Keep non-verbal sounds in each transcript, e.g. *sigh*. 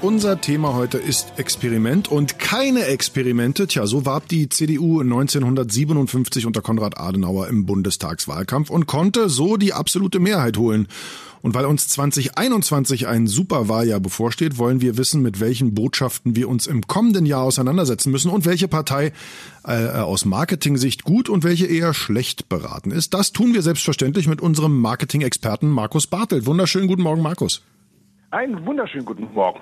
Unser Thema heute ist Experiment und keine Experimente. Tja, so warb die CDU 1957 unter Konrad Adenauer im Bundestagswahlkampf und konnte so die absolute Mehrheit holen. Und weil uns 2021 ein Superwahljahr bevorsteht, wollen wir wissen, mit welchen Botschaften wir uns im kommenden Jahr auseinandersetzen müssen und welche Partei äh, aus Marketing-Sicht gut und welche eher schlecht beraten ist. Das tun wir selbstverständlich mit unserem Marketing-Experten Markus Bartelt. Wunderschönen guten Morgen, Markus. Einen wunderschönen guten Morgen.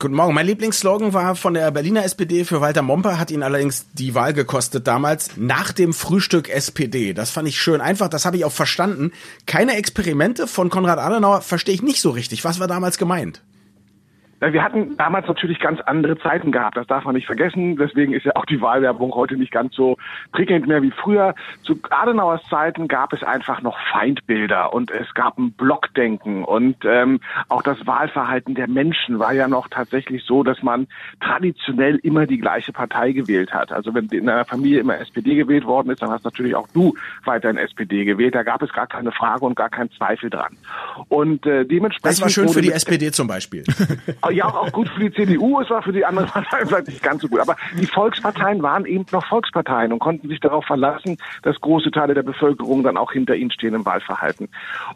Guten Morgen. Mein Lieblingsslogan war von der Berliner SPD für Walter Momper, hat ihn allerdings die Wahl gekostet damals, nach dem Frühstück SPD. Das fand ich schön einfach, das habe ich auch verstanden. Keine Experimente von Konrad Adenauer verstehe ich nicht so richtig. Was war damals gemeint? Wir hatten damals natürlich ganz andere Zeiten gehabt, das darf man nicht vergessen. Deswegen ist ja auch die Wahlwerbung heute nicht ganz so prickelnd mehr wie früher. Zu Adenauers Zeiten gab es einfach noch Feindbilder und es gab ein Blockdenken und ähm, auch das Wahlverhalten der Menschen war ja noch tatsächlich so, dass man traditionell immer die gleiche Partei gewählt hat. Also wenn in einer Familie immer SPD gewählt worden ist, dann hast natürlich auch du weiterhin SPD gewählt. Da gab es gar keine Frage und gar keinen Zweifel dran. Und äh, dementsprechend. Das war schön für die SPD zum Beispiel. *laughs* ja auch gut für die CDU, es war für die anderen Parteien vielleicht nicht ganz so gut. Aber die Volksparteien waren eben noch Volksparteien und konnten sich darauf verlassen, dass große Teile der Bevölkerung dann auch hinter ihnen stehen im Wahlverhalten.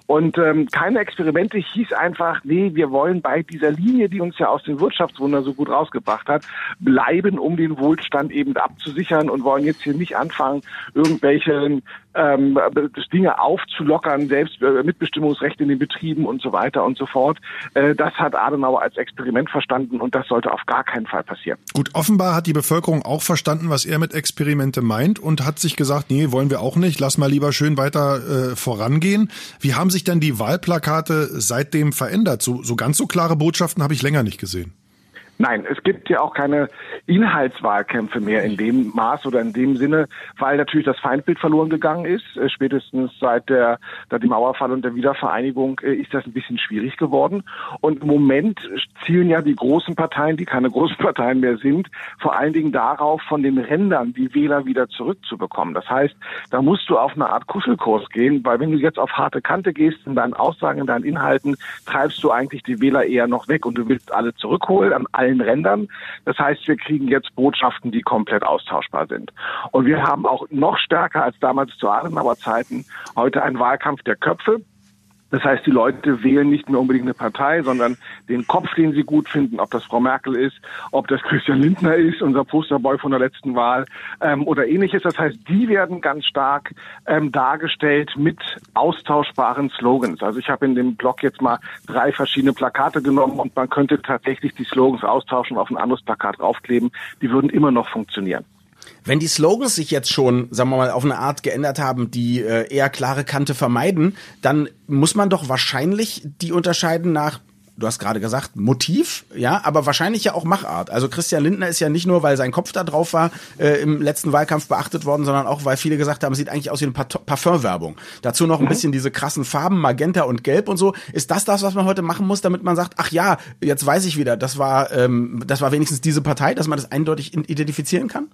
Und ähm, keine Experimente hieß einfach, nee, wir wollen bei dieser Linie, die uns ja aus dem Wirtschaftswunder so gut rausgebracht hat, bleiben, um den Wohlstand eben abzusichern und wollen jetzt hier nicht anfangen, irgendwelche ähm, Dinge aufzulockern, selbst äh, Mitbestimmungsrecht in den Betrieben und so weiter und so fort. Äh, das hat Adenauer als Experiment verstanden und das sollte auf gar keinen Fall passieren. Gut, offenbar hat die Bevölkerung auch verstanden, was er mit Experimente meint und hat sich gesagt, nee, wollen wir auch nicht, lass mal lieber schön weiter äh, vorangehen. Wie haben sich denn die Wahlplakate seitdem verändert? So, so ganz so klare Botschaften habe ich länger nicht gesehen. Nein, es gibt ja auch keine Inhaltswahlkämpfe mehr in dem Maß oder in dem Sinne, weil natürlich das Feindbild verloren gegangen ist. Äh, spätestens seit der, seit dem Mauerfall und der Wiedervereinigung äh, ist das ein bisschen schwierig geworden. Und im Moment zielen ja die großen Parteien, die keine *laughs* großen Parteien mehr sind, vor allen Dingen darauf, von den Rändern die Wähler wieder zurückzubekommen. Das heißt, da musst du auf eine Art Kuschelkurs gehen, weil wenn du jetzt auf harte Kante gehst in deinen Aussagen, in deinen Inhalten, treibst du eigentlich die Wähler eher noch weg und du willst alle zurückholen an allen Rändern. Das heißt, wir kriegen jetzt Botschaften, die komplett austauschbar sind. Und wir haben auch noch stärker als damals zu Adenauer Zeiten heute einen Wahlkampf der Köpfe. Das heißt, die Leute wählen nicht mehr unbedingt eine Partei, sondern den Kopf, den sie gut finden, ob das Frau Merkel ist, ob das Christian Lindner ist, unser Posterboy von der letzten Wahl ähm, oder ähnliches. Das heißt, die werden ganz stark ähm, dargestellt mit austauschbaren Slogans. Also ich habe in dem Blog jetzt mal drei verschiedene Plakate genommen und man könnte tatsächlich die Slogans austauschen, auf ein anderes Plakat draufkleben. Die würden immer noch funktionieren. Wenn die Slogans sich jetzt schon, sagen wir mal, auf eine Art geändert haben, die äh, eher klare Kante vermeiden, dann muss man doch wahrscheinlich die unterscheiden nach du hast gerade gesagt, Motiv, ja, aber wahrscheinlich ja auch Machart. Also Christian Lindner ist ja nicht nur, weil sein Kopf da drauf war, äh, im letzten Wahlkampf beachtet worden, sondern auch, weil viele gesagt haben, sieht eigentlich aus wie eine Parfumwerbung. Dazu noch ein mhm. bisschen diese krassen Farben, Magenta und Gelb und so. Ist das das, was man heute machen muss, damit man sagt, ach ja, jetzt weiß ich wieder, das war, ähm, das war wenigstens diese Partei, dass man das eindeutig identifizieren kann?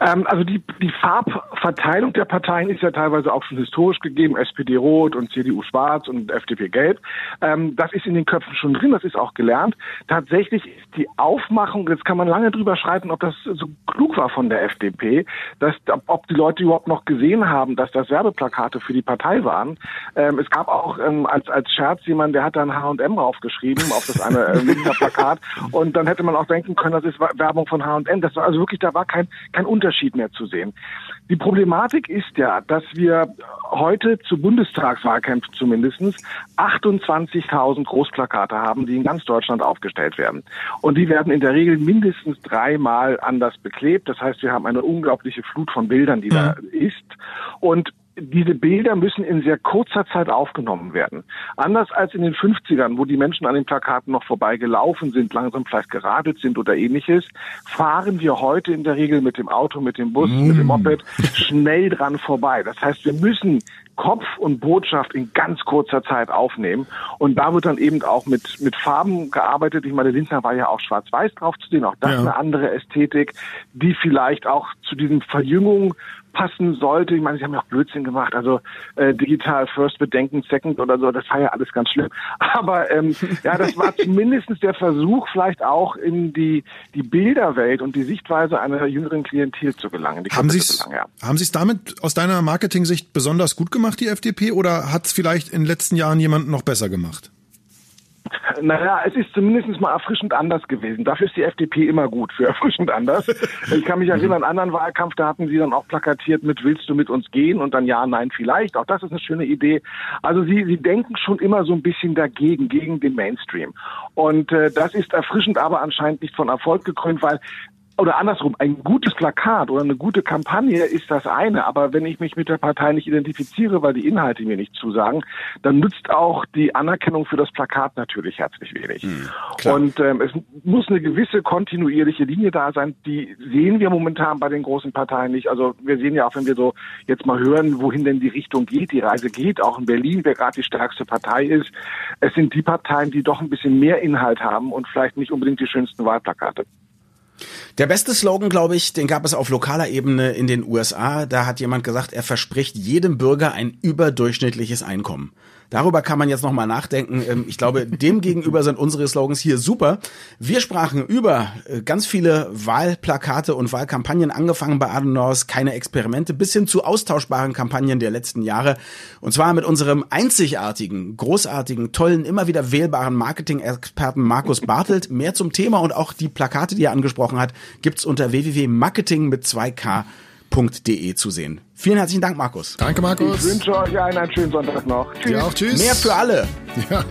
Ähm, also die, die Farbverteilung der Parteien ist ja teilweise auch schon historisch gegeben, SPD rot und CDU schwarz und FDP gelb. Ähm, das ist in den Köpfen schon drin, das ist auch gelernt. Tatsächlich ist die Aufmachung, jetzt kann man lange drüber schreiten, ob das so klug war von der FDP, dass, ob die Leute überhaupt noch gesehen haben, dass das Werbeplakate für die Partei waren. Ähm, es gab auch ähm, als, als Scherz jemand, der hat dann H&M draufgeschrieben auf das eine äh, Plakat und dann hätte man auch denken können, das ist Werbung von H&M. Das war also wirklich, da war kein, kein Unterschied Unterschied mehr zu sehen. Die Problematik ist ja, dass wir heute zu Bundestagswahlkämpfen zumindest 28.000 Großplakate haben, die in ganz Deutschland aufgestellt werden. Und die werden in der Regel mindestens dreimal anders beklebt. Das heißt, wir haben eine unglaubliche Flut von Bildern, die mhm. da ist. Und diese Bilder müssen in sehr kurzer Zeit aufgenommen werden. Anders als in den 50ern, wo die Menschen an den Plakaten noch vorbei gelaufen sind, langsam vielleicht geradelt sind oder ähnliches, fahren wir heute in der Regel mit dem Auto, mit dem Bus, mm. mit dem mm. Moped schnell dran vorbei. Das heißt, wir müssen Kopf und Botschaft in ganz kurzer Zeit aufnehmen. Und da wird dann eben auch mit, mit Farben gearbeitet. Ich meine, Lindner war ja auch schwarz-weiß drauf zu sehen. Auch das ja. eine andere Ästhetik, die vielleicht auch zu diesen Verjüngung aufpassen sollte. Ich meine, sie haben ja auch Blödsinn gemacht, also äh, digital first bedenken second oder so, das war ja alles ganz schlimm. *laughs* Aber ähm, ja, das war *laughs* zumindest der Versuch, vielleicht auch in die, die Bilderwelt und die Sichtweise einer jüngeren Klientel zu gelangen. Die haben Sie es ja. haben Sie's damit aus deiner Marketing-Sicht besonders gut gemacht, die FDP, oder hat es vielleicht in den letzten Jahren jemanden noch besser gemacht? Naja, es ist zumindest mal erfrischend anders gewesen. Dafür ist die FDP immer gut, für *laughs* erfrischend anders. Ich kann mich erinnern, an einen anderen Wahlkampf, da hatten sie dann auch plakatiert mit Willst du mit uns gehen? Und dann ja, nein, vielleicht. Auch das ist eine schöne Idee. Also sie, sie denken schon immer so ein bisschen dagegen, gegen den Mainstream. Und äh, das ist erfrischend, aber anscheinend nicht von Erfolg gekrönt, weil oder andersrum, ein gutes Plakat oder eine gute Kampagne ist das eine, aber wenn ich mich mit der Partei nicht identifiziere, weil die Inhalte mir nicht zusagen, dann nützt auch die Anerkennung für das Plakat natürlich herzlich wenig. Hm, und ähm, es muss eine gewisse kontinuierliche Linie da sein, die sehen wir momentan bei den großen Parteien nicht. Also wir sehen ja auch, wenn wir so jetzt mal hören, wohin denn die Richtung geht, die Reise geht, auch in Berlin, wer gerade die stärkste Partei ist, es sind die Parteien, die doch ein bisschen mehr Inhalt haben und vielleicht nicht unbedingt die schönsten Wahlplakate. Der beste Slogan, glaube ich, den gab es auf lokaler Ebene in den USA. Da hat jemand gesagt, er verspricht jedem Bürger ein überdurchschnittliches Einkommen. Darüber kann man jetzt nochmal nachdenken. Ähm, ich glaube, dem gegenüber sind unsere Slogans hier super. Wir sprachen über äh, ganz viele Wahlplakate und Wahlkampagnen, angefangen bei Adenauers keine Experimente, bis hin zu austauschbaren Kampagnen der letzten Jahre. Und zwar mit unserem einzigartigen, großartigen, tollen, immer wieder wählbaren Marketing-Experten Markus Bartelt. Mehr zum Thema und auch die Plakate, die er angesprochen hat, gibt's unter www.marketing mit 2k.de zu sehen. Vielen herzlichen Dank, Markus. Danke, Markus. Ich wünsche euch einen, einen schönen Sonntag noch. Tschüss. Ja, auch tschüss. Mehr für alle. Ja.